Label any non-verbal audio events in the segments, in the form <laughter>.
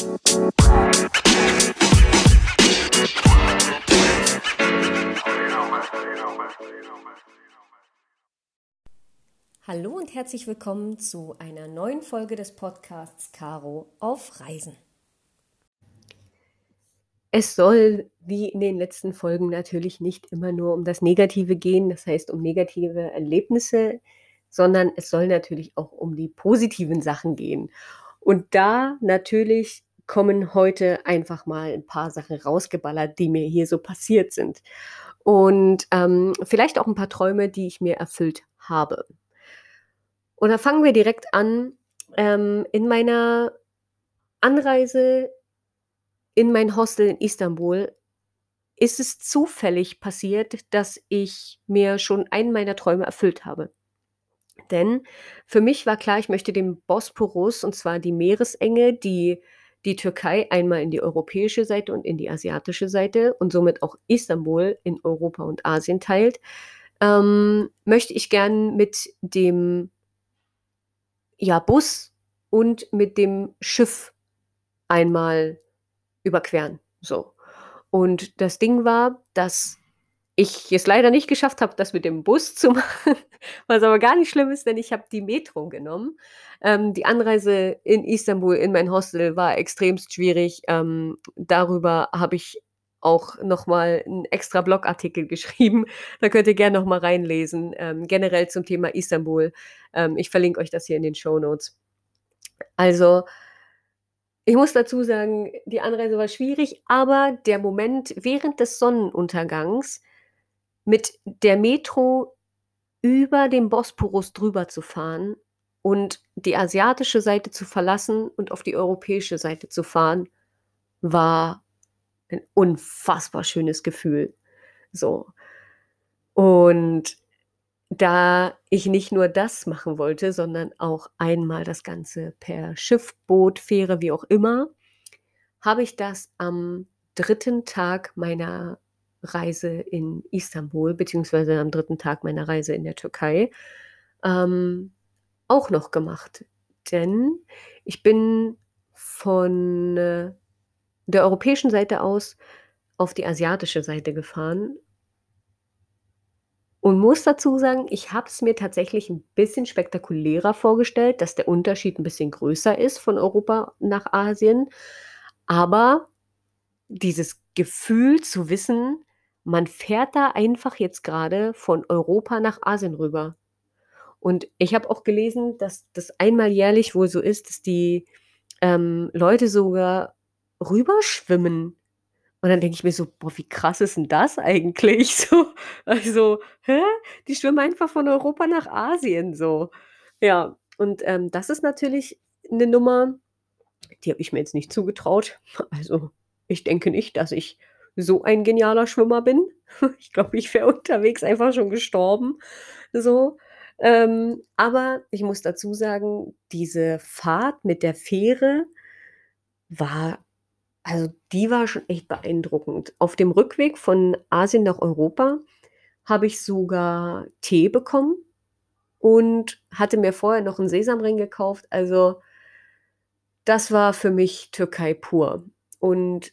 Hallo und herzlich willkommen zu einer neuen Folge des Podcasts Caro auf Reisen. Es soll wie in den letzten Folgen natürlich nicht immer nur um das Negative gehen, das heißt um negative Erlebnisse, sondern es soll natürlich auch um die positiven Sachen gehen. Und da natürlich kommen heute einfach mal ein paar Sachen rausgeballert, die mir hier so passiert sind. Und ähm, vielleicht auch ein paar Träume, die ich mir erfüllt habe. Und da fangen wir direkt an. Ähm, in meiner Anreise in mein Hostel in Istanbul ist es zufällig passiert, dass ich mir schon einen meiner Träume erfüllt habe. Denn für mich war klar, ich möchte den Bosporus, und zwar die Meeresenge, die die Türkei einmal in die europäische Seite und in die asiatische Seite und somit auch Istanbul in Europa und Asien teilt, ähm, möchte ich gern mit dem ja, Bus und mit dem Schiff einmal überqueren. So. Und das Ding war, dass ich es leider nicht geschafft habe, das mit dem Bus zu <laughs> machen, was aber gar nicht schlimm ist, denn ich habe die Metro genommen. Ähm, die Anreise in Istanbul in mein Hostel war extremst schwierig. Ähm, darüber habe ich auch nochmal einen extra Blogartikel <laughs> geschrieben. Da könnt ihr gerne nochmal reinlesen. Ähm, generell zum Thema Istanbul. Ähm, ich verlinke euch das hier in den Show Notes. Also, ich muss dazu sagen, die Anreise war schwierig, aber der Moment während des Sonnenuntergangs mit der Metro über den Bosporus drüber zu fahren und die asiatische Seite zu verlassen und auf die europäische Seite zu fahren, war ein unfassbar schönes Gefühl. So. Und da ich nicht nur das machen wollte, sondern auch einmal das Ganze per Schiff, Boot, Fähre, wie auch immer, habe ich das am dritten Tag meiner Reise in Istanbul, beziehungsweise am dritten Tag meiner Reise in der Türkei, ähm, auch noch gemacht. Denn ich bin von äh, der europäischen Seite aus auf die asiatische Seite gefahren und muss dazu sagen, ich habe es mir tatsächlich ein bisschen spektakulärer vorgestellt, dass der Unterschied ein bisschen größer ist von Europa nach Asien. Aber dieses Gefühl zu wissen, man fährt da einfach jetzt gerade von Europa nach Asien rüber. Und ich habe auch gelesen, dass das einmal jährlich wohl so ist, dass die ähm, Leute sogar rüberschwimmen. Und dann denke ich mir so, boah, wie krass ist denn das eigentlich? <laughs> So, also, hä? Die schwimmen einfach von Europa nach Asien so. Ja, und ähm, das ist natürlich eine Nummer, die habe ich mir jetzt nicht zugetraut. <laughs> Also, ich denke nicht, dass ich so ein genialer Schwimmer bin. <laughs> Ich glaube, ich wäre unterwegs einfach schon gestorben. So. Ähm, aber ich muss dazu sagen, diese Fahrt mit der Fähre war also, die war schon echt beeindruckend. Auf dem Rückweg von Asien nach Europa habe ich sogar Tee bekommen und hatte mir vorher noch einen Sesamring gekauft. Also, das war für mich Türkei pur. Und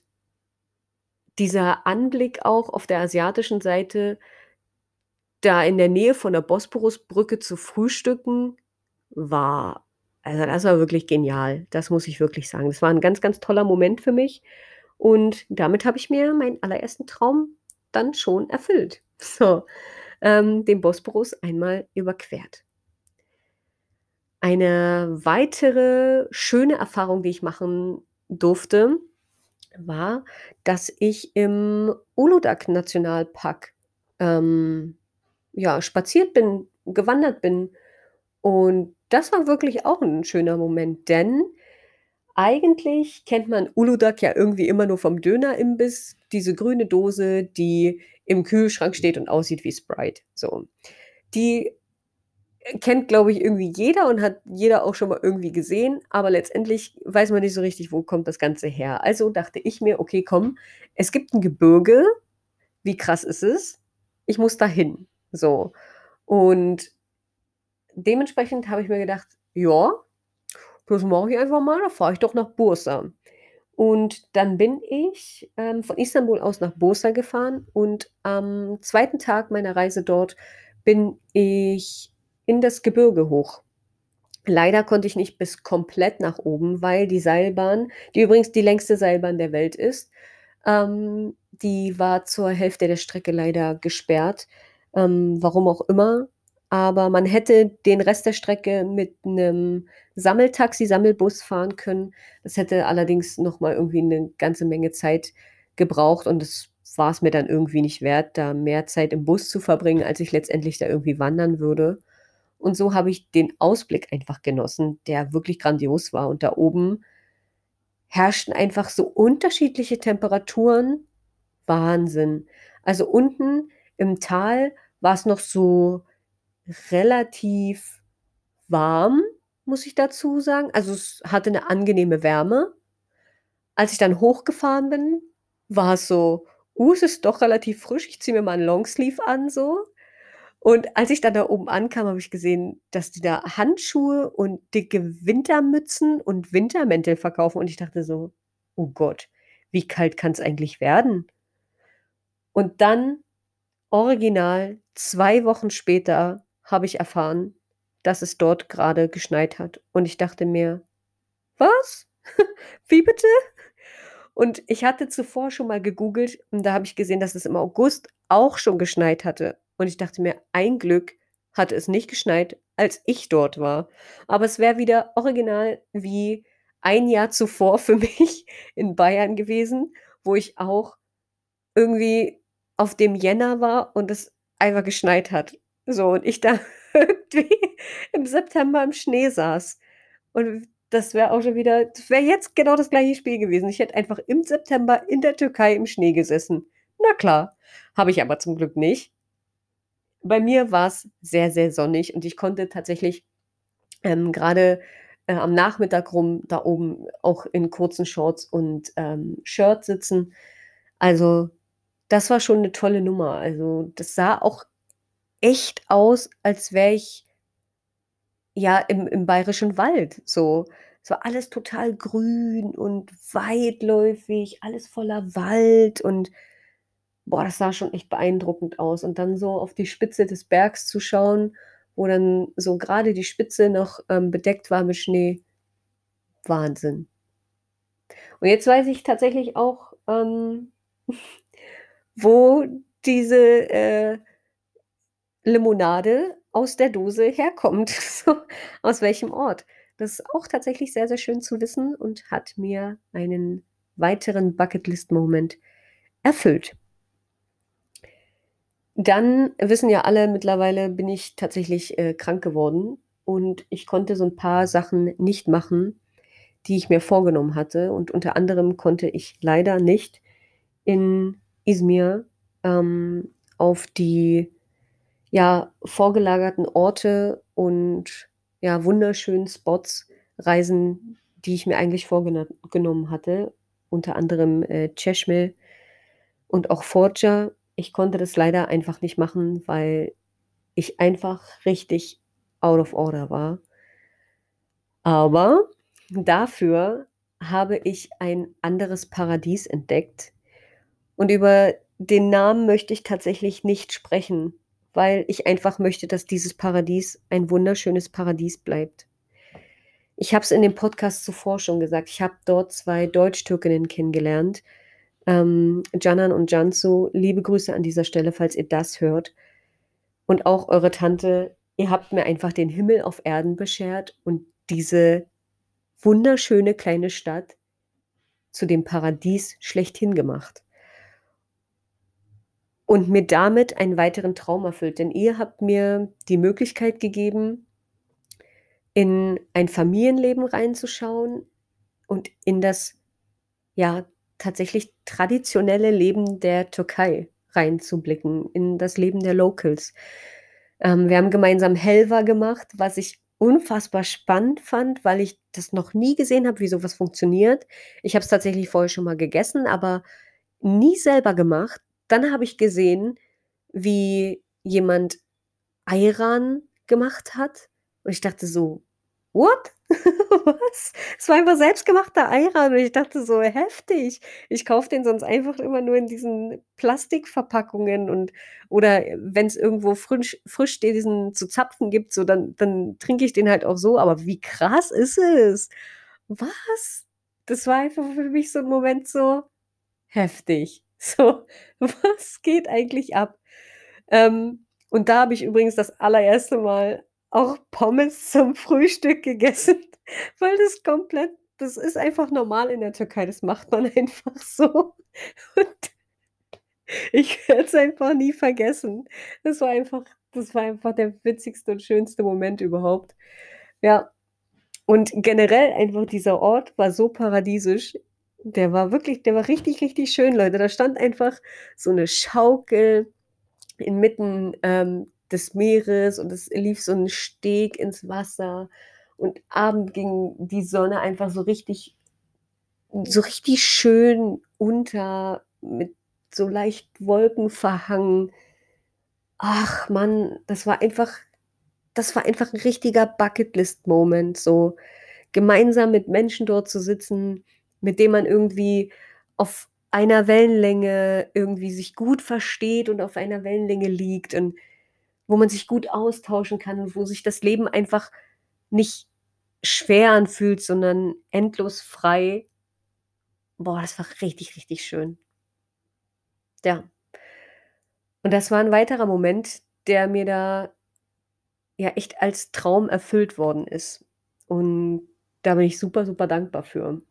dieser Anblick auch auf der asiatischen Seite, da in der Nähe von der Bosporusbrücke zu frühstücken, war also, das war wirklich genial. Das muss ich wirklich sagen. Das war ein ganz, ganz toller Moment für mich und damit habe ich mir meinen allerersten Traum dann schon erfüllt. <laughs> So, ähm, den Bosporus einmal überquert. Eine weitere schöne Erfahrung, die ich machen durfte, war, dass ich im Uludag-Nationalpark ähm, ja, spaziert bin, gewandert bin und das war wirklich auch ein schöner Moment, denn eigentlich kennt man Uludag ja irgendwie immer nur vom Dönerimbiss, diese grüne Dose, die im Kühlschrank steht und aussieht wie Sprite, so. Die kennt, glaube ich, irgendwie jeder und hat jeder auch schon mal irgendwie gesehen, aber letztendlich weiß man nicht so richtig, wo kommt das Ganze her. Also dachte ich mir: „Okay, komm, es gibt ein Gebirge. Wie krass ist es? Ich muss dahin.“ So. Und dementsprechend habe ich mir gedacht, ja, das mache ich einfach mal, da fahre ich doch nach Bursa. Und dann bin ich, ähm, von Istanbul aus nach Bursa gefahren und am 2. Tag meiner Reise dort bin ich in das Gebirge hoch. Leider konnte ich nicht bis komplett nach oben, weil die Seilbahn, die übrigens die längste Seilbahn der Welt ist, ähm, die war zur Hälfte der Strecke leider gesperrt, ähm, warum auch immer. Aber man hätte den Rest der Strecke mit 'nem Sammeltaxi, Sammelbus fahren können. Das hätte allerdings noch mal irgendwie 'ne ganze Menge Zeit gebraucht und das war's mir dann irgendwie nicht wert, da mehr Zeit im Bus zu verbringen, als ich letztendlich da irgendwie wandern würde. Und so habe ich den Ausblick einfach genossen, der wirklich grandios war. Und da oben herrschten einfach so unterschiedliche Temperaturen. Wahnsinn. Also, unten im Tal war's noch so relativ warm, muss ich dazu sagen. Also, es hatte 'ne angenehme Wärme. Als ich dann hochgefahren bin, war es so: „Uh, es ist doch relativ frisch. Ich ziehe mir mal 'n Longsleeve an“, so. Und als ich dann da oben ankam, habe ich gesehen, dass die da Handschuhe und dicke Wintermützen und Wintermäntel verkaufen und ich dachte so: „Oh Gott, wie kalt kann's eigentlich werden?“ Und dann original 2 Wochen später habe ich erfahren, dass es dort grade geschneit hat. Und ich dachte mir: „Was? <laughs> Wie bitte?“ Und ich hatte zuvor schon mal gegoogelt und da habe ich gesehen, dass es im August auch schon geschneit hatte. Und ich dachte mir: „Ein Glück hatte es nicht geschneit, als ich dort war.“ Aber es wäre wieder original wie ein Jahr zuvor für <laughs> mich in Bayern gewesen, wo ich auch irgendwie auf dem Jänner war und es einfach geschneit hat. So, und ich da <laughs> irgendwie im September im Schnee saß. Und das wäre auch schon wieder das wäre jetzt genau das gleiche Spiel gewesen. Ich hätte einfach im September in der Türkei im Schnee gesessen. Na klar, habe ich aber zum Glück nicht. Bei mir war's sehr, sehr sonnig und ich konnte tatsächlich, ähm, grade, äh, am Nachmittag rum da oben auch in kurzen Shorts und, ähm, Shirt sitzen. Also, das war schon 'ne tolle Nummer. Also, das sah auch echt aus, als wäre ich ja, im im bayerischen Wald so. Es war alles total grün und weitläufig, alles voller Wald und boah, das sah schon echt beeindruckend aus. Und dann so auf die Spitze des Bergs zu schauen, wo dann so grade die Spitze noch, ähm, bedeckt war mit Schnee. Wahnsinn. Und jetzt weiß ich tatsächlich auch, ähm, <laughs> wo diese, äh, Limonade aus der Dose herkommt, <laughs> aus welchem Ort. Das ist auch tatsächlich sehr, sehr schön zu wissen und hat mir einen weiteren Bucketlist-Moment erfüllt. Dann wissen ja alle, mittlerweile bin ich tatsächlich, äh, krank geworden und ich konnte so 'n paar Sachen nicht machen, die ich mir vorgenommen hatte. Und unter anderem konnte ich leider nicht in Izmir, ähm, auf die, ja, vorgelagerten Orte und, ja, wunderschönen Spots reisen, die ich mir eigentlich vorgena genommen hatte, unter anderem, äh, Çeşme und auch Foça. Ich konnte das leider einfach nicht machen, weil ich einfach richtig out of order war. Aber dafür habe ich ein anderes Paradies entdeckt. Und über den Namen möchte ich tatsächlich nicht sprechen, weil ich einfach möchte, dass dieses Paradies ein wunderschönes Paradies bleibt. Ich habe es in dem Podcast zuvor schon gesagt, ich habe dort 2 Deutschtürkinnen kennengelernt, ähm, Canan und Cansu. Liebe Grüße an dieser Stelle, falls ihr das hört. Und auch eure Tante. Ihr habt mir einfach den Himmel auf Erden beschert und diese wunderschöne kleine Stadt zu dem Paradies schlechthin gemacht. Und mir damit einen weiteren Traum erfüllt, denn ihr habt mir die Möglichkeit gegeben in ein Familienleben reinzuschauen und in das, ja, tatsächlich traditionelle Leben der Türkei reinzublicken, in das Leben der Locals. Ähm, wir haben gemeinsam Helva gemacht, was ich unfassbar spannend fand, weil ich das noch nie gesehen habe, wie so was funktioniert. Ich habe es tatsächlich vorher schon mal gegessen, aber nie selber gemacht. Dann habe ich gesehen, wie jemand Ayran gemacht hat und ich dachte so: „What?“ <laughs> Was? Es war einfach selbstgemachter Ayran und ich dachte so: „Heftig.“ Ich kaufe den sonst einfach immer nur in diesen Plastikverpackungen und oder wenn's irgendwo frisch frisch diesen zu zapfen gibt, so, dann dann trinke ich den halt auch so, aber wie krass ist es? Was? Das war einfach für mich so 'n Moment so heftig. <laughs> So, was geht eigentlich ab? Ähm, und da habe ich übrigens das allererste Mal auch Pommes zum Frühstück gegessen, <laughs> weil das komplett das ist einfach normal in der Türkei, das macht man <laughs> einfach so. Und ich werde es einfach nie vergessen. Das war einfach das war einfach der witzigste und schönste Moment überhaupt. Ja, und generell einfach dieser Ort war so paradiesisch. Der war wirklich der war richtig, richtig schön, Leute. Da stand einfach so 'ne Schaukel inmitten, ähm, des Meeres und es lief so 'n Steg ins Wasser und Abend ging die Sonne einfach so richtig so richtig schön unter mit so leicht wolkenverhangen. Ach Mann, das war einfach das war einfach 'n richtiger Bucketlist-Moment, so gemeinsam mit Menschen dort zu sitzen, mit denen man irgendwie auf einer Wellenlänge irgendwie sich gut versteht und auf einer Wellenlänge liegt und wo man sich gut austauschen kann und wo sich das Leben einfach nicht schwer anfühlt, sondern endlos frei. Boah, das war richtig, richtig schön. Ja. Und das war 'n weiterer Moment, der mir da ja echt als Traum erfüllt worden ist. Und da bin ich super, super dankbar für.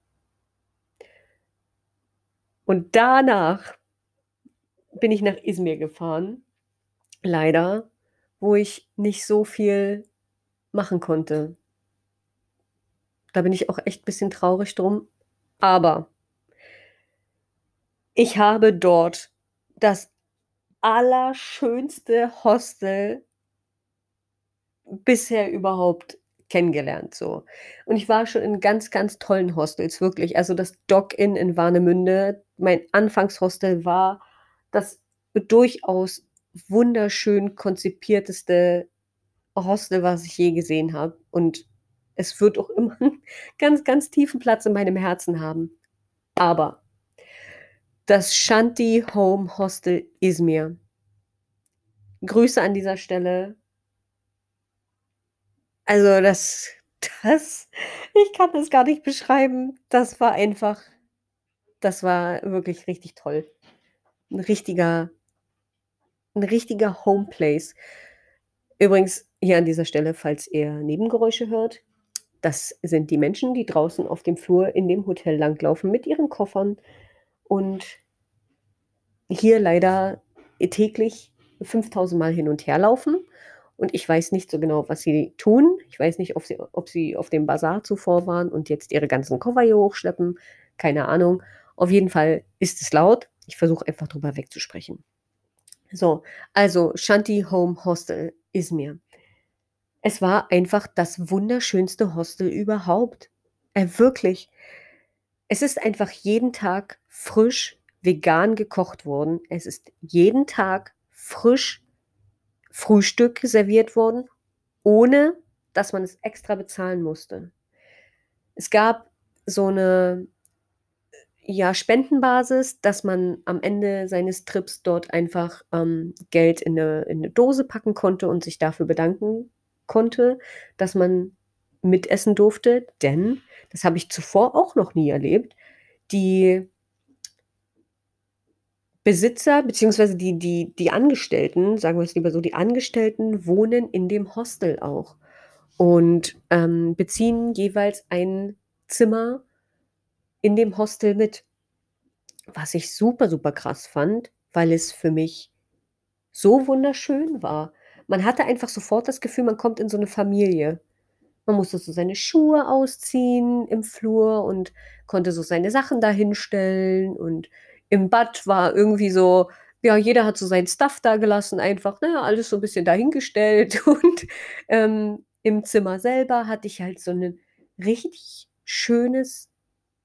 Und danach bin ich nach Izmir gefahren, leider, wo ich nicht so viel machen konnte. Da bin ich auch echt bisschen traurig drum, aber ich habe dort das allerschönste Hostel bisher überhaupt kennengelernt so. Und ich war schon in ganz, ganz tollen Hostels, wirklich. Also, das Dock-In in Warnemünde, mein Anfangshostel, war das durchaus wunderschön konzipierteste Hostel, was ich je gesehen habe. Und es wird auch immer <laughs> 'n ganz, ganz tiefen Platz in meinem Herzen haben. Aber das Shanty Home Hostel Izmir Grüße an dieser Stelle. Also, das <laughs> das ich kann das gar nicht beschreiben. Das war einfach das war wirklich richtig toll. 'N richtiger 'n richtiger Homeplace. Übrigens hier an dieser Stelle, falls ihr Nebengeräusche hört, das sind die Menschen, die draußen auf dem Flur in dem Hotel langlaufen mit ihren Koffern und hier leider täglich 5.000 Mal hin und herlaufen. Und ich weiß nicht so genau, was sie tun. Ich weiß nicht, ob sie ob sie auf dem Basar zuvor waren und jetzt ihre ganzen Koffer hier hochschleppen. Keine Ahnung. Auf jeden Fall ist es laut. Ich versuche einfach drüber wegzusprechen. So, also Shanty Home Hostel Izmir. Es war einfach das wunderschönste Hostel überhaupt. Äh, wirklich. Es ist einfach jeden Tag frisch vegan gekocht worden. Es ist jeden Tag frisch Frühstück serviert worden, ohne dass man es extra bezahlen musste. Es gab so 'ne, ja, Spendenbasis, dass man am Ende seines Trips dort einfach, ähm, Geld in 'ne in 'ne Dose packen konnte und sich dafür bedanken konnte, dass man mitessen durfte, denn das habe ich zuvor auch noch nie erlebt, die Besitzer beziehungsweise die die die Angestellten, sagen wir es lieber so, die Angestellten wohnen in dem Hostel auch und, ähm, beziehen jeweils ein Zimmer in dem Hostel mit. Was ich super, super krass fand, weil es für mich so wunderschön war. Man hatte einfach sofort das Gefühl, man kommt in so 'ne Familie. Man musste so seine Schuhe ausziehen im Flur und konnte so seine Sachen da hinstellen und im Bad war irgendwie so ja, jeder hat so sein Stuff dagelassen einfach, ne, alles so 'n bisschen dahingestellt <laughs> und, ähm, im Zimmer selber hatte ich halt so 'nen richtig schönes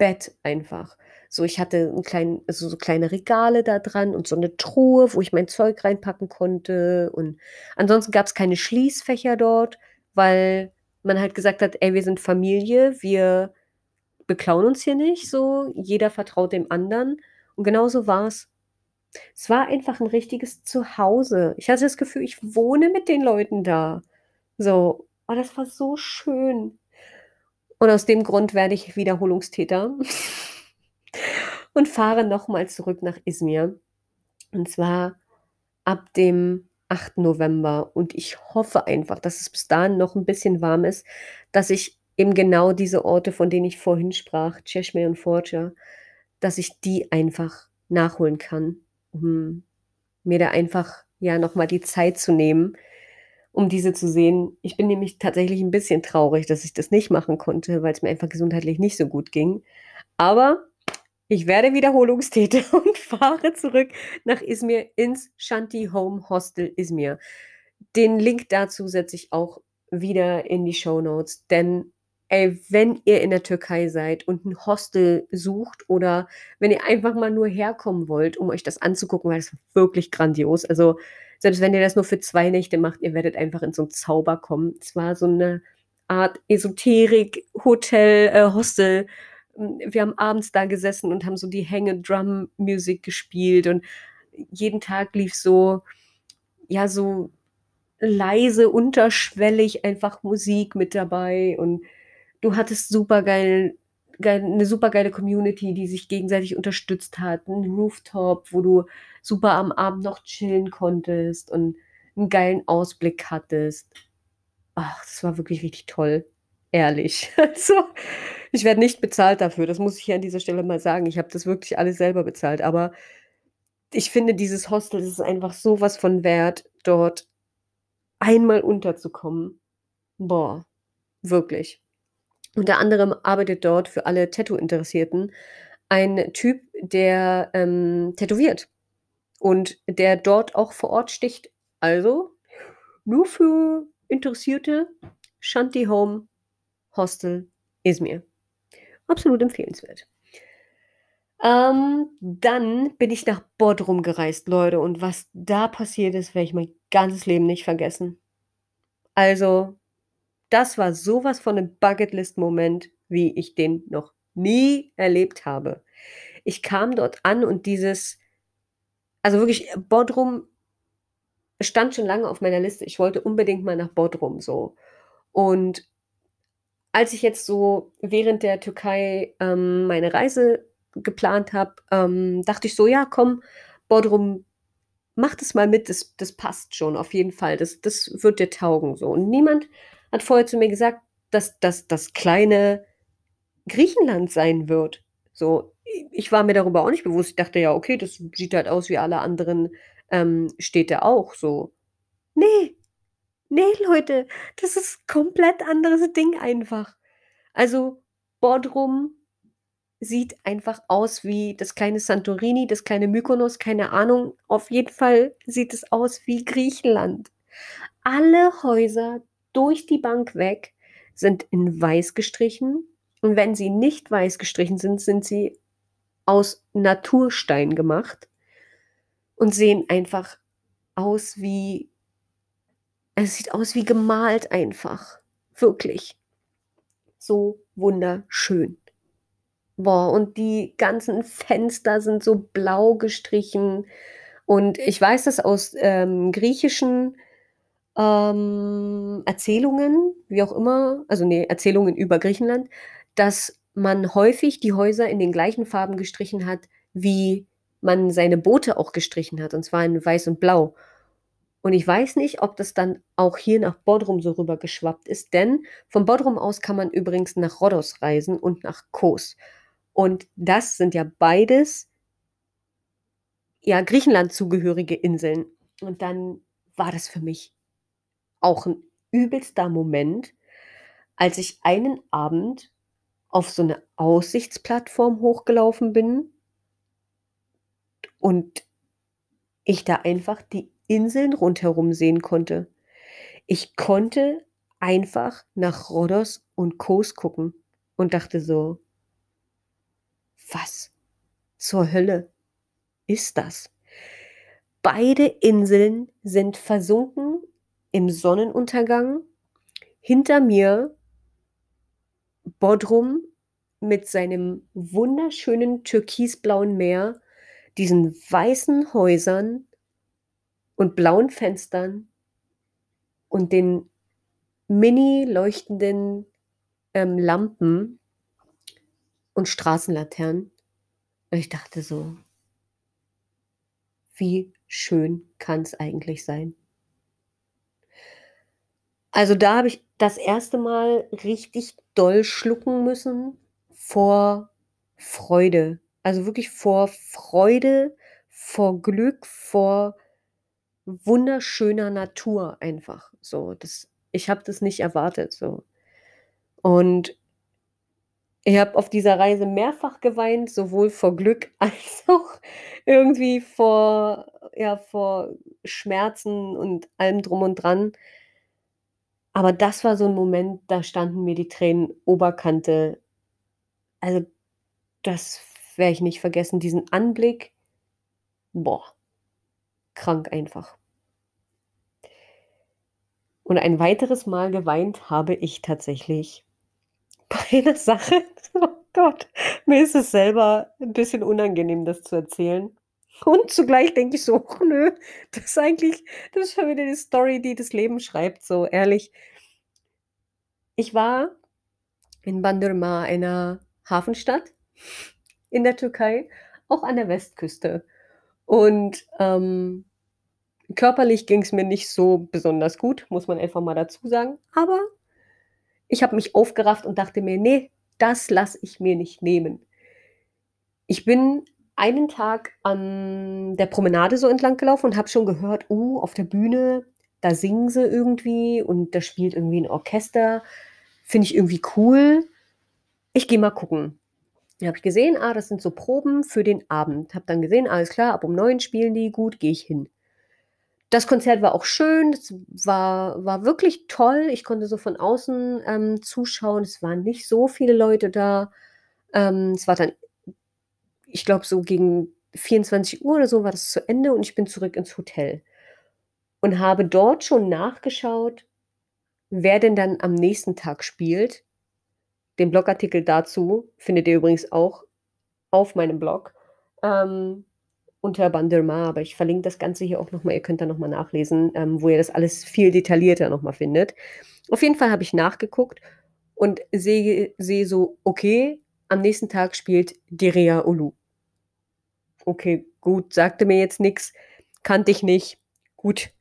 Bett einfach. So, ich hatte 'n kleinen also, so kleine Regale da dran und so 'ne Truhe, wo ich mein Zeug reinpacken konnte und ansonsten gab's keine Schließfächer dort, weil man halt gesagt hat: „Ey, wir sind Familie, wir beklauen uns hier nicht so, jeder vertraut dem anderen.“ Und genauso war's. Es war einfach 'n richtiges Zuhause. Ich hatte das Gefühl, ich wohne mit den Leuten da. So, oh, das war so schön. Und aus dem Grund werde ich Wiederholungstäter <laughs> und fahre noch mal zurück nach Izmir. Und zwar ab dem 8. November. Und ich hoffe einfach, dass es bis dahin noch 'n bisschen warm ist, dass ich eben genau diese Orte, von denen ich vorhin sprach, Cheshme und Foça, dass ich die einfach nachholen kann, um mir da einfach, ja, noch mal die Zeit zu nehmen, um diese zu sehen. Ich bin nämlich tatsächlich 'n bisschen traurig, dass ich das nicht machen konnte, weil's mir einfach gesundheitlich nicht so gut ging. Aber ich werde Wiederholungstäter <laughs> und fahre zurück nach Izmir ins Shanty Home Hostel Izmir. Den Link dazu setze ich auch wieder in die Shownotes, denn, ey, wenn ihr in der Türkei seid und 'n Hostel sucht oder wenn ihr einfach mal nur herkommen wollt, um euch das anzugucken, weil es wirklich grandios. Also, selbst wenn ihr das nur für 2 Nächte macht, ihr werdet einfach in so 'n Zauber kommen. Es war so 'ne Art Esoterik-Hotel äh, Hostel. Hm, wir haben abends da gesessen und haben so die Hänge-Drum-Musik gespielt und jeden Tag lief so ja, so leise, unterschwellig einfach Musik mit dabei und du hattest supergeil geil 'ne supergeile Community, die sich gegenseitig unterstützt hat, 'n Rooftop, wo du super am Abend noch chillen konntest und 'n geilen Ausblick hattest. Ach, das war wirklich richtig toll, ehrlich. <laughs> Also, ich werde nicht bezahlt dafür, das muss ich hier an dieser Stelle mal sagen. Ich habe das wirklich alles selber bezahlt, aber ich finde, dieses Hostel, ist einfach so was von wert, dort einmal unterzukommen. Boah, wirklich. Unter anderem arbeitet dort für alle Tattoo-Interessierten ein Typ, der, ähm, tätowiert und der dort auch vor Ort sticht. Also, nur für Interessierte, Shanty Home Hostel Izmir. Absolut empfehlenswert. Ähm, dann bin ich nach Bodrum gereist, Leute, und was da passiert ist, werde ich mein ganzes Leben nicht vergessen. Also, das war so was von 'nem Bucketlist-Moment, wie ich den noch nie erlebt habe. Ich kam dort an und dieses also wirklich, äh, Bodrum stand schon lange auf meiner Liste. Ich wollte unbedingt mal nach Bodrum so. Und als ich jetzt so während der Türkei, ähm, meine Reise geplant habe, ähm, dachte ich so: „Ja, komm, Bodrum, mach das mal mit, das das passt schon auf jeden Fall. Das das wird dir taugen so.“ Und niemand hat vorher zu mir gesagt, dass das das kleine Griechenland sein wird. So, ich war mir darüber auch nicht bewusst. Ich dachte: „Ja, okay, das sieht halt aus wie alle anderen, ähm, Städte auch so.“ Ne, ne, Leute, das ist komplett anderes Ding einfach. Also, Bodrum sieht einfach aus wie das kleine Santorini, das kleine Mykonos, keine Ahnung. Auf jeden Fall sieht es aus wie Griechenland. Alle Häuser durch die Bank weg sind in weiß gestrichen und wenn sie nicht weiß gestrichen sind, sind sie aus Naturstein gemacht und sehen einfach aus wie es sieht aus wie gemalt einfach, wirklich. So wunderschön. Boah, und die ganzen Fenster sind so blau gestrichen und ich weiß das aus, ähm, griechischen, ähm, Erzählungen, wie auch immer also, ne, Erzählungen über Griechenland, dass man häufig die Häuser in den gleichen Farben gestrichen hat, wie man seine Boote auch gestrichen hat, und zwar in weiß und blau. Und ich weiß nicht, ob das dann auch hier nach Bodrum so rübergeschwappt ist, denn von Bodrum aus kann man übrigens nach Rhodos reisen und nach Kos. Und das sind ja beides ja, Griechenland zugehörige Inseln. Und dann war das für mich auch 'n übelster Moment, als ich einen Abend auf so 'ne Aussichtsplattform hochgelaufen bin und ich da einfach die Inseln rundherum sehen konnte. Ich konnte einfach nach Rhodos und Kos gucken und dachte so: „Was zur Hölle ist das?“ Beide Inseln sind versunken im Sonnenuntergang. hinter mir Bodrum mit seinem wunderschönen türkisblauen Meer, diesen weißen Häusern und blauen Fenstern und den mini leuchtenden ähm, Lampen und Straßenlaternen. Und ich dachte so, wie schön kann es eigentlich sein? Also da habe ich das erste Mal richtig doll schlucken müssen vor Freude. Also wirklich vor Freude, vor Glück, vor wunderschöner Natur einfach. So, das, ich habe das nicht erwartet. So. Und ich habe auf dieser Reise mehrfach geweint, sowohl vor Glück <laughs> als auch irgendwie vor, ja, vor Schmerzen und allem drum und dran. Aber das war so ein Moment, da standen mir die Tränen Oberkante. Also, das werde ich nicht vergessen, diesen Anblick. Boah, krank einfach. Und ein weiteres Mal geweint habe ich tatsächlich <laughs> bei einer Sache. <laughs> Oh Gott, mir ist es selber ein bisschen unangenehm, das zu erzählen. Und zugleich denke ich so, oh <laughs> nö, das ist eigentlich, das ist schon wieder die Story, die das Leben schreibt, so ehrlich. Ich war in Bandırma, einer Hafenstadt in der Türkei, auch an der Westküste. Und ähm, körperlich ging es mir nicht so besonders gut, muss man einfach mal dazu sagen. Aber ich habe mich aufgerafft und dachte mir, nee, das lasse ich mir nicht nehmen. Ich bin einen Tag an der Promenade so entlang gelaufen und habe schon gehört, oh, auf der Bühne, da singen sie irgendwie und da spielt irgendwie ein Orchester. Finde ich irgendwie cool. Ich gehe mal gucken. Dann habe ich gesehen, ah, das sind so Proben für den Abend. Habe dann gesehen, alles klar, ab um neun spielen die, gut, gehe ich hin. Das Konzert war auch schön, es war, war wirklich toll. Ich konnte so von außen ähm, zuschauen. Es waren nicht so viele Leute da. Ähm, es war dann, ich glaube, so gegen 24 Uhr oder so war das zu Ende und ich bin zurück ins Hotel und habe dort schon nachgeschaut, wer denn dann am nächsten Tag spielt. Den Blogartikel dazu findet ihr übrigens auch auf meinem Blog ähm, unter Banderma, aber ich verlinke das Ganze hier auch nochmal. Ihr könnt da nochmal nachlesen, ähm, wo ihr das alles viel detaillierter nochmal findet. Auf jeden Fall habe ich nachgeguckt und sehe seh so, okay, am nächsten Tag spielt Deria Ulu. Okay, gut, sagte mir jetzt nichts, kannte ich nicht. Gut,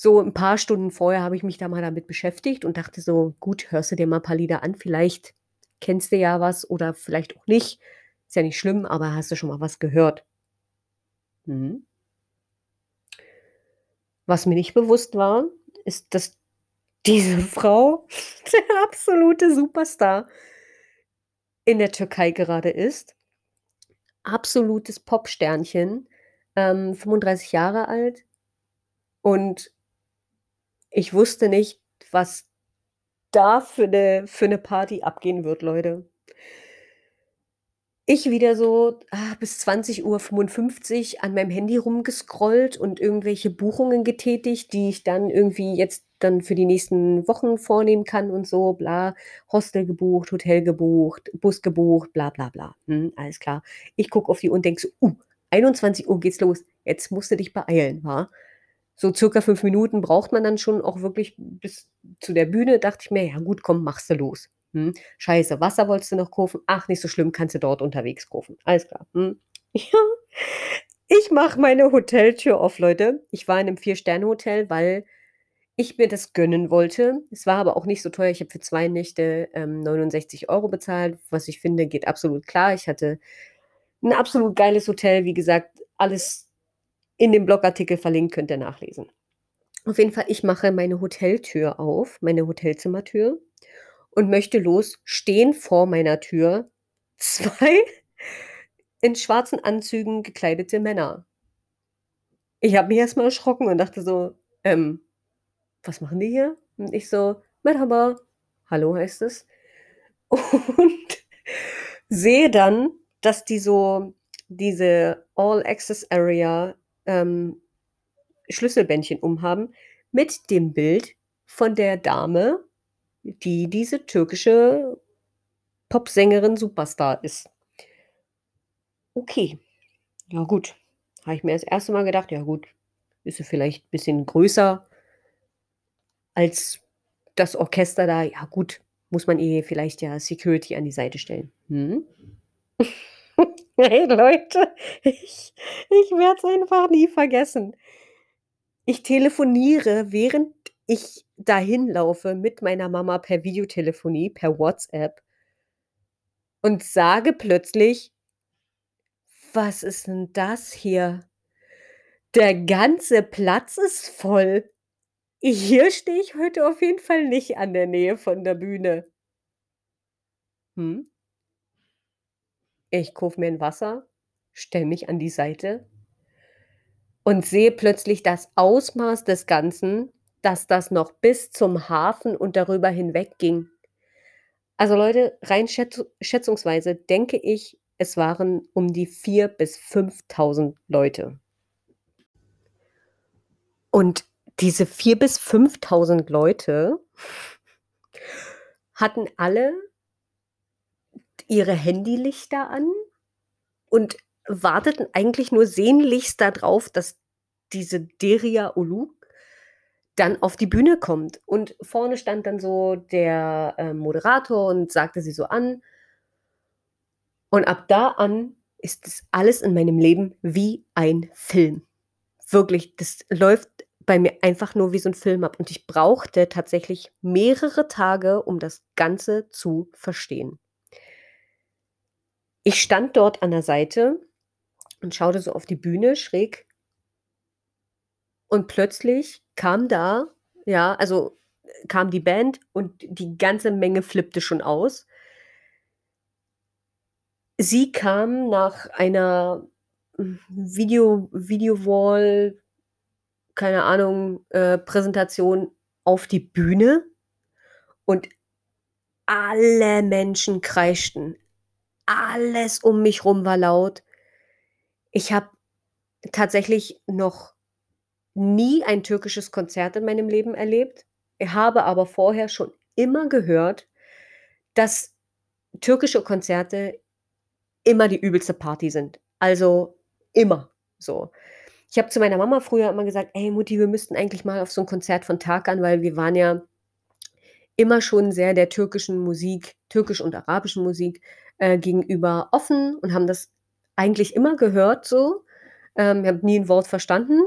so ein paar Stunden vorher habe ich mich da mal damit beschäftigt und dachte so, gut, hörst du dir mal ein paar Lieder an, vielleicht kennst du ja was oder vielleicht auch nicht. Ist ja nicht schlimm, aber hast du schon mal was gehört? Mhm. Was mir nicht bewusst war, ist, dass diese <laughs> Frau der absolute Superstar in der Türkei gerade ist. Absolutes Popsternchen, ähm, 35 Jahre alt und ich wusste nicht, was da für eine für 'ne Party abgehen wird, Leute. Ich wieder so, ah, bis 20:55 an meinem Handy rumgescrollt und irgendwelche Buchungen getätigt, die ich dann irgendwie jetzt dann für die nächsten Wochen vornehmen kann und so, bla. Hostel gebucht, Hotel gebucht, Bus gebucht, bla bla bla. Mhm, alles klar. Ich gucke auf die Uhr und denke so: „Uh, 21:00 geht's los. Jetzt musst du dich beeilen, wa?“ so circa fünf Minuten braucht man dann schon auch wirklich bis zu der Bühne. Dachte ich mir, ja gut, komm, machst du los. Hm. Scheiße, Wasser wolltest du noch kaufen? Ach, nicht so schlimm, kannst du dort unterwegs kaufen. Alles klar. Hm. Ja. <laughs> Ich mache meine Hoteltür auf, Leute. Ich war in einem Vier-Sterne-Hotel, weil ich mir das gönnen wollte. Es war aber auch nicht so teuer. Ich habe für zwei Nächte ähm, 69 Euro bezahlt, was ich finde, geht absolut klar. Ich hatte ein absolut geiles Hotel. Wie gesagt, alles in dem Blogartikel verlinkt, könnt ihr nachlesen. Auf jeden Fall, ich mache meine Hoteltür auf, meine Hotelzimmertür und möchte los, stehen vor meiner Tür zwei <laughs> in schwarzen Anzügen gekleidete Männer. Ich habe mich erstmal erschrocken und dachte so, ähm, was machen die hier? Und ich so, Merhaba, hallo heißt es. <laughs> Und sehe dann, dass die so diese All Access Area ähm, Schlüsselbändchen umhaben mit dem Bild von der Dame die diese türkische Popsängerin Superstar ist. Okay. Ja gut. Habe ich mir das erste Mal gedacht, ja gut, ist sie vielleicht ein bisschen größer als das Orchester da. Ja gut, muss man ihr vielleicht ja Security an die Seite stellen. Hm? <laughs> hey Leute, ich, ich werde es einfach nie vergessen. Ich telefoniere, während ich dahin laufe mit meiner Mama per Videotelefonie, per WhatsApp und sage plötzlich: „Was ist denn das hier? Der ganze Platz ist voll. Hier stehe ich heute auf jeden Fall nicht an der Nähe von der Bühne.“ Mhm. Ich kaufe mir 'n Wasser, stelle mich an die Seite und sehe plötzlich das Ausmaß des Ganzen, dass das noch bis zum Hafen und darüber hinweg ging. Also Leute, rein schätzu schätzungsweise denke ich, es waren um die 4 bis 5.000 Leute. Und diese 4 bis 5.000 Leute hatten alle ihre Handylichter an und warteten eigentlich nur sehnlichst da drauf, dass diese Deria Ulu dann auf die Bühne kommt. Und vorne stand dann so der, äh, Moderator und sagte sie so an. Und ab da an ist das alles in meinem Leben wie ein Film. Wirklich, das läuft bei mir einfach nur wie so 'n Film ab und ich brauchte tatsächlich mehrere Tage, um das Ganze zu verstehen. Ich stand dort an der Seite und schaute so auf die Bühne schräg und plötzlich kam da ja, also, kam die Band und die ganze Menge flippte schon aus. Sie kam nach einer, hm, Video Video-Wall, keine Ahnung, äh, Präsentation auf die Bühne und alle Menschen kreischten. Alles um mich rum war laut. Ich habe tatsächlich noch nie ein türkisches Konzert in meinem Leben erlebt, habe aber vorher schon immer gehört, dass türkische Konzerte immer die übelste Party sind. Also, immer so. Ich habe zu meiner Mama früher immer gesagt: „Ey Mutti, wir müssten eigentlich mal auf so 'n Konzert von Tarkan“, weil wir waren ja immer schon sehr der türkischen Musik türkisch und arabischen Musik, äh, gegenüber offen und haben das eigentlich immer gehört so. Ähm, wir haben nie 'n Wort verstanden,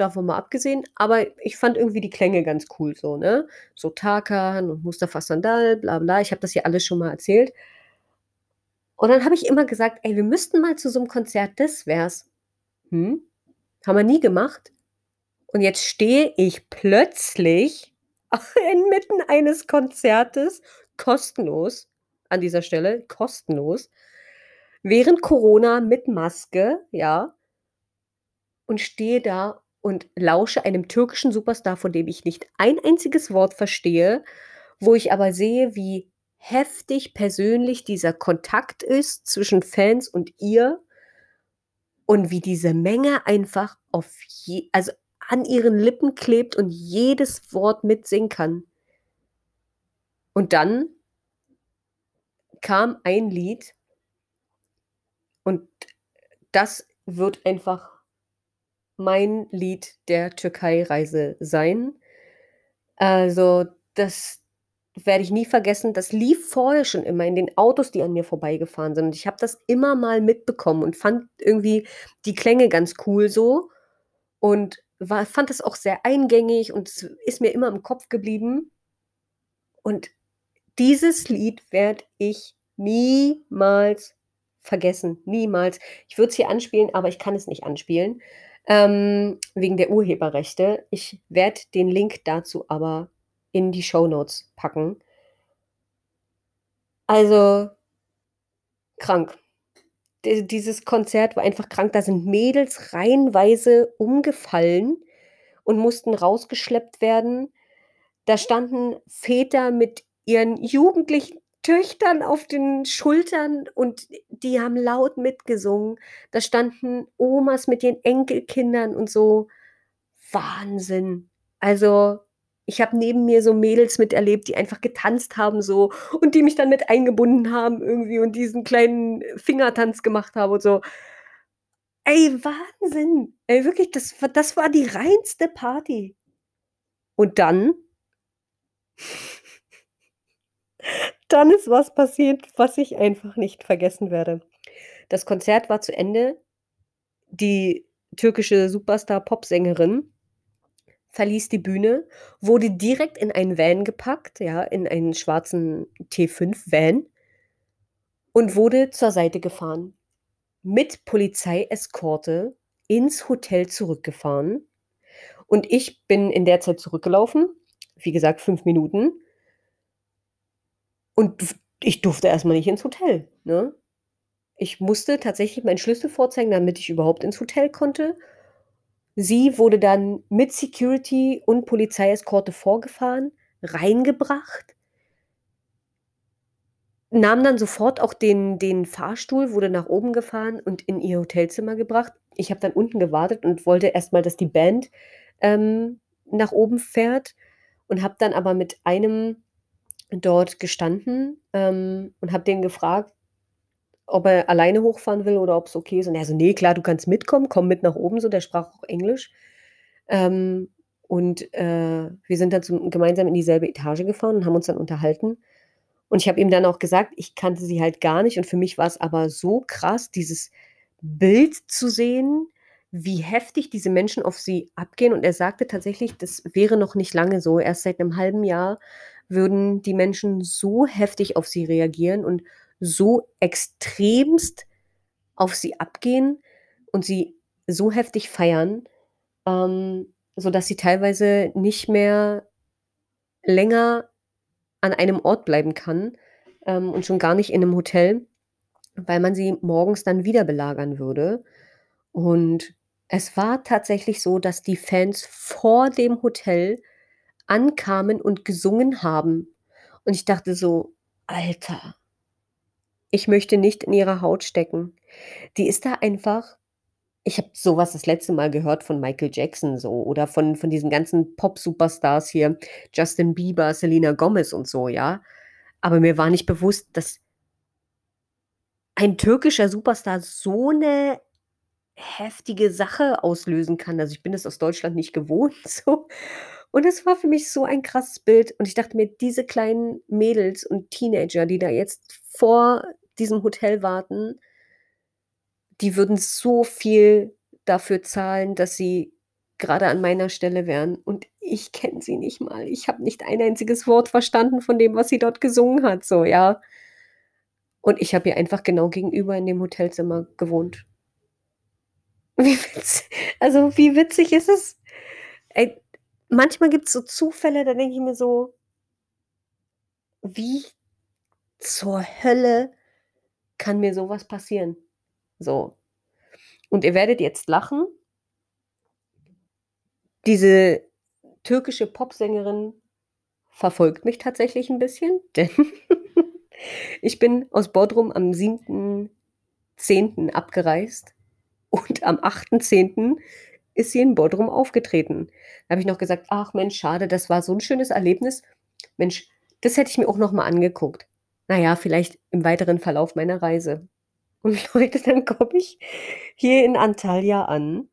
davon mal abgesehen, aber ich fand irgendwie die Klänge ganz cool so, ne? So Tarkan und Mustafa Sandal, bla bla. Ich habe das hier alles schon mal erzählt. Und dann habe ich immer gesagt: „Ey, wir müssten mal zu so 'nem Konzert, das wär's.“ Mhm. Haben wir nie gemacht. Und jetzt stehe ich plötzlich <laughs> inmitten eines Konzertes, kostenlos an dieser Stelle, kostenlos, während Corona mit Maske, ja und stehe da und lausche einem türkischen Superstar, von dem ich nicht ein einziges Wort verstehe, wo ich aber sehe, wie heftig persönlich dieser Kontakt ist zwischen Fans und ihr und wie diese Menge einfach auf je also, an ihren Lippen klebt und jedes Wort mitsingen kann. Und dann kam ein Lied und das wird einfach mein Lied der Türkei-Reise sein. Also, das werde ich nie vergessen. Das lief vorher schon immer in den Autos, die an mir vorbeigefahren sind. Und ich habe das immer mal mitbekommen und fand irgendwie die Klänge ganz cool so und war fand das auch sehr eingängig und es ist mir immer im Kopf geblieben. Und dieses Lied werde ich niemals vergessen, niemals. Ich würde es hier anspielen, aber ich kann es nicht anspielen, ähm, wegen der Urheberrechte. Ich werde den Link dazu aber in die Shownotes packen. Also krank. D dieses Konzert war einfach krank. Da sind Mädels reihenweise umgefallen und mussten rausgeschleppt werden. Da standen Väter mit ihren jugendlichen Töchtern auf den Schultern und die haben laut mitgesungen. Da standen Omas mit ihren Enkelkindern und so. Wahnsinn. Also, Ich habe neben mir so Mädels miterlebt, die einfach getanzt haben so und die mich dann mit eingebunden haben irgendwie und diesen kleinen Fingertanz gemacht haben und so. Ey, Wahnsinn. Ey, wirklich, das das war die reinste Party. Und dann dann ist was passiert, was ich einfach nicht vergessen werde. Das Konzert war zu Ende. Die türkische Superstar-Popsängerin verließ die Bühne, wurde direkt in einen Van gepackt, ja, in einen schwarzen T5-Van und wurde zur Seite gefahren. Mit Polizeieskorte ins Hotel zurückgefahren. Und ich bin in der Zeit zurückgelaufen, wie gesagt, fünf Minuten. Und ich durfte erstmal nicht ins Hotel, ne? Ich musste tatsächlich meinen Schlüssel vorzeigen, damit ich überhaupt ins Hotel konnte. Sie wurde dann mit Security und Polizeieskorte vorgefahren, reingebracht nahm dann sofort auch den den Fahrstuhl, wurde nach oben gefahren und in ihr Hotelzimmer gebracht. Ich habe dann unten gewartet und wollte erst mal, dass die Band, ähm, nach oben fährt und habe dann aber mit einem dort gestanden, ähm, und habe den gefragt, ob er alleine hochfahren will oder ob's okay ist. Und er so: „Ne, klar, du kannst mitkommen, komm mit nach oben“, so, der sprach auch Englisch. Ähm, und, äh, wir sind dann zum gemeinsam in dieselbe Etage gefahren und haben uns dann unterhalten. Und ich habe ihm dann auch gesagt, ich kannte sie halt gar nicht und für mich war's aber so krass, dieses Bild zu sehen, wie heftig diese Menschen auf sie abgehen. Und er sagte tatsächlich, das wäre noch nicht lange so. Erst seit 'nem halben Jahr würden die Menschen so heftig auf sie reagieren und so extremst auf sie abgehen und sie so heftig feiern, ähm, sodass sie teilweise nicht mehr länger an einem Ort bleiben kann, ähm, und schon gar nicht in 'nem Hotel, weil man sie morgens dann wieder belagern würde. Und es war tatsächlich so, dass die Fans vor dem Hotel ankamen und gesungen haben. Und ich dachte so: „Alter“ „ich möchte nicht in ihrer Haut stecken.“ Die ist da einfach ich habe so was das letzte Mal gehört von Michael Jackson so oder von von diesen ganzen Pop-Superstars hier, Justin Bieber, Selena Gomez und so, ja? Aber mir war nicht bewusst, dass ein türkischer Superstar so 'ne heftige Sache auslösen kann. Also, ich bin das aus Deutschland nicht gewohnt <laughs> so. Und es war für mich so ein krasses Bild und ich dachte mir, diese kleinen Mädels und Teenager, die da jetzt vor diesem Hotel warten die würden so viel dafür zahlen, dass sie grade an meiner Stelle wären und ich kenne sie nicht mal. Ich habe nicht ein einziges Wort verstanden von dem, was sie dort gesungen hat, so, ja? Und ich habe ihr einfach genau gegenüber in dem Hotelzimmer gewohnt. Wie witz also, wie witzig ist es? Ey, manchmal gibt's so Zufälle, da denke ich mir so wie zur Hölle kann mir so was passieren? So. Und ihr werdet jetzt lachen. Diese türkische Popsängerin verfolgt mich tatsächlich 'n bisschen, <laughs> denn ich bin aus Bodrum am 7.10. abgereist und am 8.10. ist sie in Bodrum aufgetreten. Da habe ich noch gesagt: „Ach Mensch, schade, das war so 'n schönes Erlebnis. Mensch, das hätte ich mir auch noch mal angeguckt.“ Na ja, vielleicht im weiteren Verlauf meiner Reise. <laughs> Und Leute, dann komme ich hier in Antalya an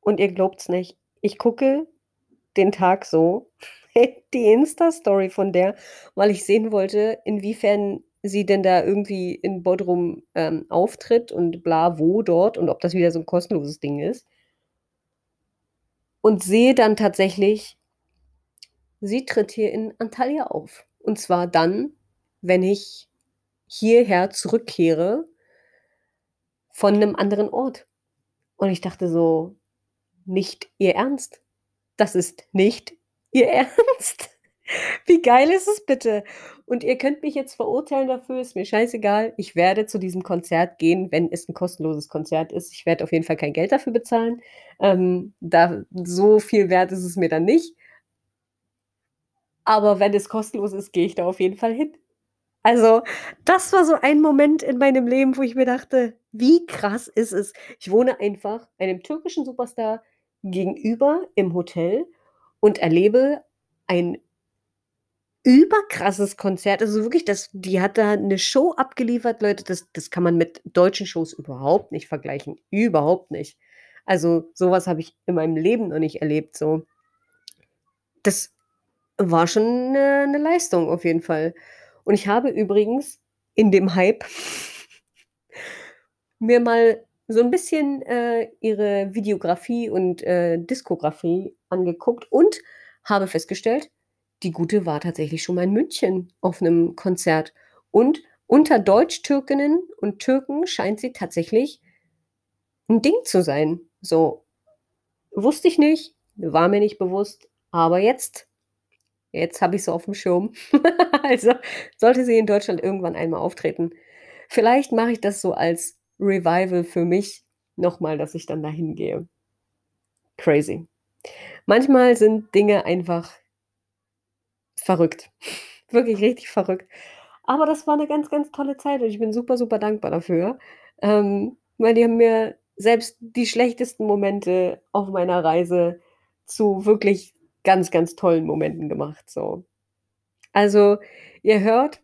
und ihr glaubt's nicht, ich gucke den Tag so <laughs> die Insta-Story von der, weil ich sehen wollte, inwiefern sie denn da irgendwie in Bodrum, ähm, auftritt und bla wo dort und ob das wieder so 'n kostenloses Ding ist. Und sehe dann tatsächlich sie tritt hier in Antalya auf. Und zwar dann, wenn ich hierher zurückkehre von 'nem anderen Ort. Und ich dachte so: „Nicht Ihr Ernst? Das ist nicht Ihr <laughs> Ernst? <laughs> Wie geil ist es bitte?“ Und ihr könnt mich jetzt verurteilen dafür, ist mir scheißegal. Ich werde zu diesem Konzert gehen, wenn es 'n kostenloses Konzert ist. Ich werde auf jeden Fall kein Geld dafür bezahlen. Ähm, da so viel wert ist es mir dann nicht. Aber wenn es kostenlos ist, gehe ich da auf jeden Fall hin. Also, das war so ein Moment in meinem Leben, wo ich mir dachte: „Wie krass ist es?“ Ich wohne einfach einem türkischen Superstar gegenüber im Hotel und erlebe ein überkrasses Konzert. Also wirklich, das die hat da 'ne Show abgeliefert, Leute, das das kann man mit deutschen Shows überhaupt nicht vergleichen, überhaupt nicht. Also, so was habe ich in meinem Leben noch nicht erlebt, so. Das war schon 'ne 'ne Leistung auf jeden Fall. Und ich habe übrigens in dem Hype <laughs> mir mal so 'n bisschen, äh, ihre Videografie und, äh, Diskografie angeguckt und habe festgestellt, die Gute war tatsächlich schon mal in München auf 'nem Konzert. Und unter Deutschtürkinnen und Türken scheint sie tatsächlich 'n Ding zu sein. So. Wusste ich nicht, war mir nicht bewusst, aber jetzt jetzt habe ich sie aufm Schirm. <laughs> Also, sollte sie in Deutschland irgendwann einmal auftreten. Vielleicht mache ich das so als Revival für mich noch mal, dass ich dann da hingehe. Crazy. Manchmal sind Dinge einfach verrückt. <laughs> Wirklich richtig verrückt. Aber das war 'ne ganz, ganz tolle Zeit und ich bin super, super dankbar dafür. Ähm, weil die haben mir selbst die schlechtesten Momente auf meiner Reise zu wirklich ganz, ganz tollen Momenten gemacht, so. Also, ihr hört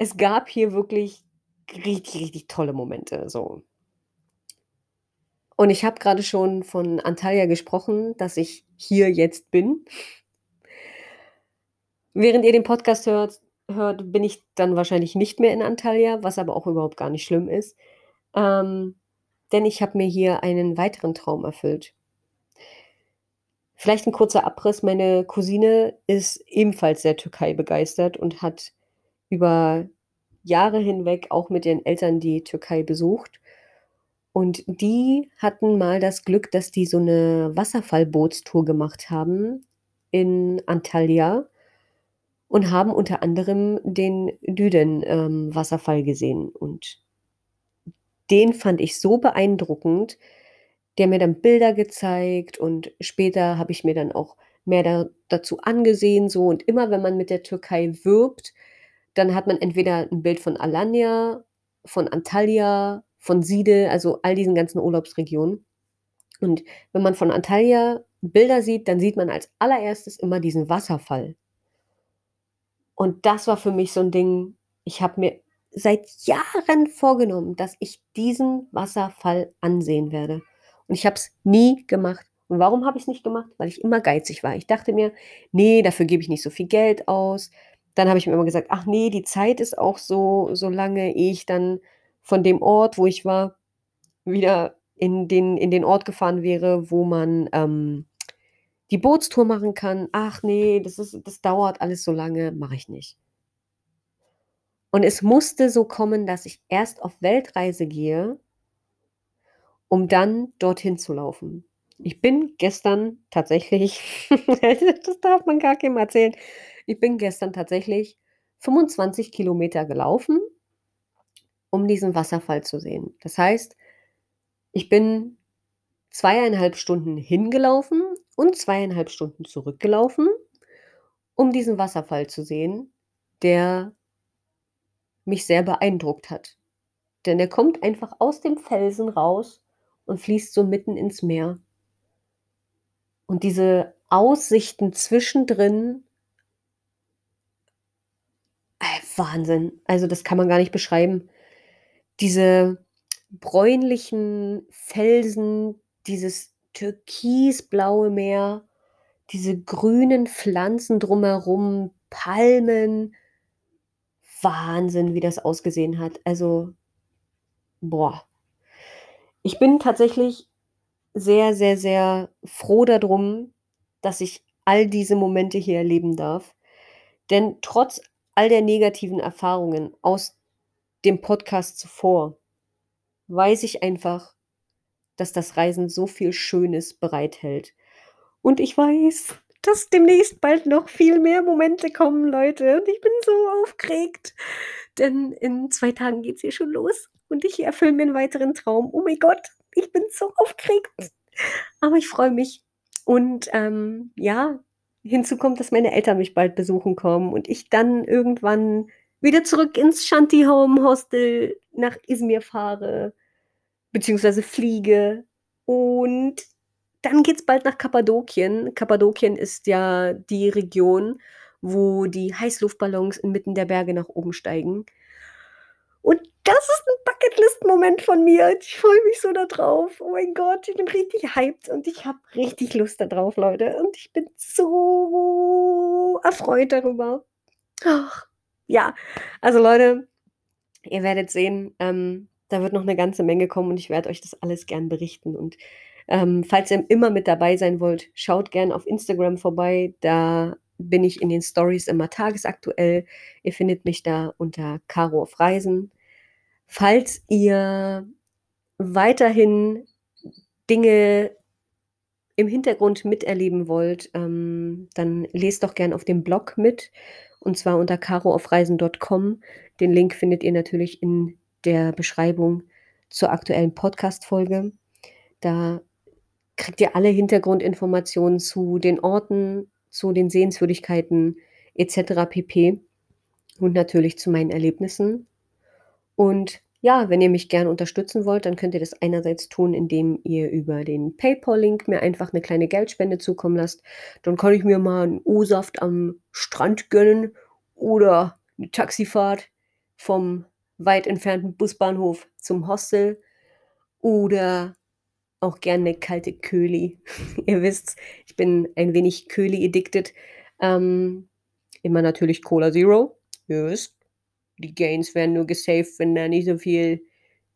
es gab hier wirklich richtig, richtig tolle Momente, so. Und ich habe grade schon von Antalya gesprochen, dass ich hier jetzt bin. Während ihr den Podcast hört hört, bin ich dann wahrscheinlich nicht mehr in Antalya, was aber auch überhaupt gar nicht schlimm ist. Ähm, denn ich habe mir hier einen weiteren Traum erfüllt. Vielleicht 'n kurzer Abriss. Meine Cousine ist ebenfalls sehr Türkei begeistert und hat über Jahre hinweg auch mit ihren Eltern die Türkei besucht. Und die hatten mal das Glück, dass die so 'ne Wasserfallbootstour gemacht haben in Antalya und haben unter anderem den Düden ähm, gesehen. Und den fand ich so beeindruckend. Haben mir dann Bilder gezeigt und später habe ich mir dann auch mehr da dazu angesehen so. Und immer wenn man mit der Türkei wirbt, dann hat man entweder 'n Bild von Alanya, von Antalya, von Side, also all diesen ganzen Urlaubsregionen. Und wenn man von Antalya Bilder sieht, dann sieht man als Allererstes immer diesen Wasserfall. Und das war für mich so 'n Ding, ich habe mir seit Jahren vorgenommen, dass ich diesen Wasserfall ansehen werde. Und ich habe es nie gemacht. Und warum habe ich's nicht gemacht? Weil ich immer geizig war. Ich dachte mir: „Ne, dafür gebe ich nicht so viel Geld aus.“ Dann habe ich mir immer gesagt: „Ach ne, die Zeit ist auch so so lange, ehe ich dann von dem Ort, wo ich war, wieder in den in den Ort gefahren wäre, wo man, ähm, die Bootstour machen kann. Ach ne, das ist das dauert alles so lange, mache ich nicht.“ Und es musste so kommen, dass ich erst auf Weltreise gehe um dann dorthin zu laufen. Ich bin gestern tatsächlich <laughs> das darf man gar keinem erzählen. Ich bin gestern tatsächlich 25 Kilometer gelaufen um diesen Wasserfall zu sehen. Das heißt, ich bin 2 1/2 Stunden hingelaufen und 2 1/2 Stunden zurückgelaufen, um diesen Wasserfall zu sehen, der mich sehr beeindruckt hat. Denn der kommt einfach aus dem Felsen raus und fließt so mitten ins Meer. Und diese Aussichten zwischendrin Wahnsinn. Also, das kann man gar nicht beschreiben. Diese bräunlichen Felsen, dieses türkisblaue Meer, diese grünen Pflanzen drumherum, Palmen. Wahnsinn, wie das ausgesehen hat. Also, boah. Ich bin tatsächlich sehr, sehr, sehr froh da drum, dass ich all diese Momente hier erleben darf. Denn trotz all der negativen Erfahrungen aus dem Podcast zuvor, weiß ich einfach, dass das Reisen so viel Schönes bereithält. Und ich weiß, dass demnächst bald noch viel mehr Momente kommen, Leute. Und ich bin so aufgeregt, denn in 2 Tagen geht's hier schon los und ich erfülle mir 'n weiteren Traum. Oh mein Gott, ich bin so aufgeregt. Aber ich freue mich. Und, ähm, ja, hinzu kommt, dass meine Eltern mich bald besuchen kommen und ich dann irgendwann wieder zurück ins Shanty-Home Hostel nach Izmir fahre beziehungsweise fliege und dann geht's bald nach Kappadokien. Kappadokien ist ja die Region, wo die Heißluftballons inmitten der Berge nach oben steigen. Und das ist ein Bucketlist-Moment von mir. Ich freue mich so darauf. Oh mein Gott, ich bin richtig hyped und ich habe richtig Lust darauf, Leute. Und ich bin so erfreut darüber. Ach, ja, also Leute, ihr werdet sehen, ähm, da wird noch eine ganze Menge kommen und ich werde euch das alles gern berichten. Und ähm, falls ihr immer mit dabei sein wollt, schaut gern auf Instagram vorbei. Da bin ich in den Stories immer tagesaktuell. Ihr findet mich da unter Caro auf Reisen. Falls ihr weiterhin Dinge im Hintergrund miterleben wollt, ähm, dann lest doch gern auf dem Blog mit und zwar unter caroaufreisen.com. Den Link findet ihr natürlich in der Beschreibung zur aktuellen Podcast-Folge. Da kriegt ihr alle Hintergrundinformationen zu den Orten, zu den Sehenswürdigkeiten etc. pp. Und natürlich zu meinen Erlebnissen. Und ja, wenn ihr mich gerne unterstützen wollt, dann könnt ihr das einerseits tun, indem ihr über den PayPal-Link mir einfach eine kleine Geldspende zukommen lasst. Dann kann ich mir mal einen O-Saft am Strand gönnen oder eine Taxifahrt vom weit entfernten Busbahnhof zum Hostel oder auch gerne eine kalte Köli. <laughs> ihr wisst, ich bin ein wenig Köli-addicted. Ähm, immer natürlich Cola Zero. Ihr die Gains werden nur gesaved, wenn da nicht so viel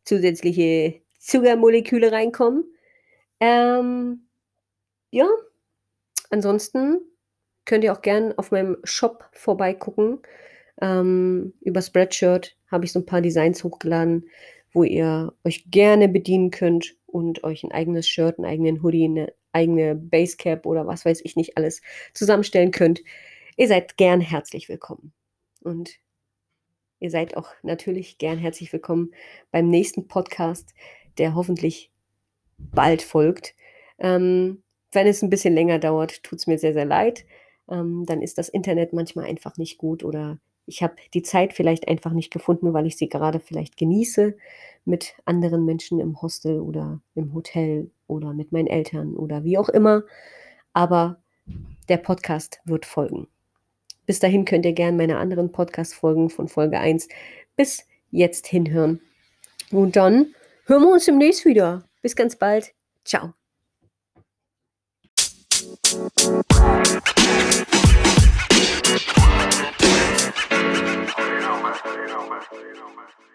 zusätzliche Zuckermoleküle reinkommen. Ähm, ja, ansonsten könnt ihr auch gerne auf meinem Shop vorbeigucken. Ähm, über Spreadshirt habe ich so ein paar Designs hochgeladen, wo ihr euch gerne bedienen könnt und euch ein eigenes Shirt, einen eigenen Hoodie, eine eigene Basecap oder was weiß ich nicht alles zusammenstellen könnt. Ihr seid gern herzlich willkommen. Und Ihr seid auch natürlich gern herzlich willkommen beim nächsten Podcast, der hoffentlich bald folgt. Ähm, wenn es ein bisschen länger dauert, tut es mir sehr, sehr leid. Ähm, dann ist das Internet manchmal einfach nicht gut oder ich habe die Zeit vielleicht einfach nicht gefunden, weil ich sie gerade vielleicht genieße mit anderen Menschen im Hostel oder im Hotel oder mit meinen Eltern oder wie auch immer. Aber der Podcast wird folgen. Bis dahin könnt ihr gerne meine anderen Podcast-Folgen von Folge 1 bis jetzt hinhören. Und dann hören wir uns demnächst wieder. Bis ganz bald. Ciao. más, más, más, más.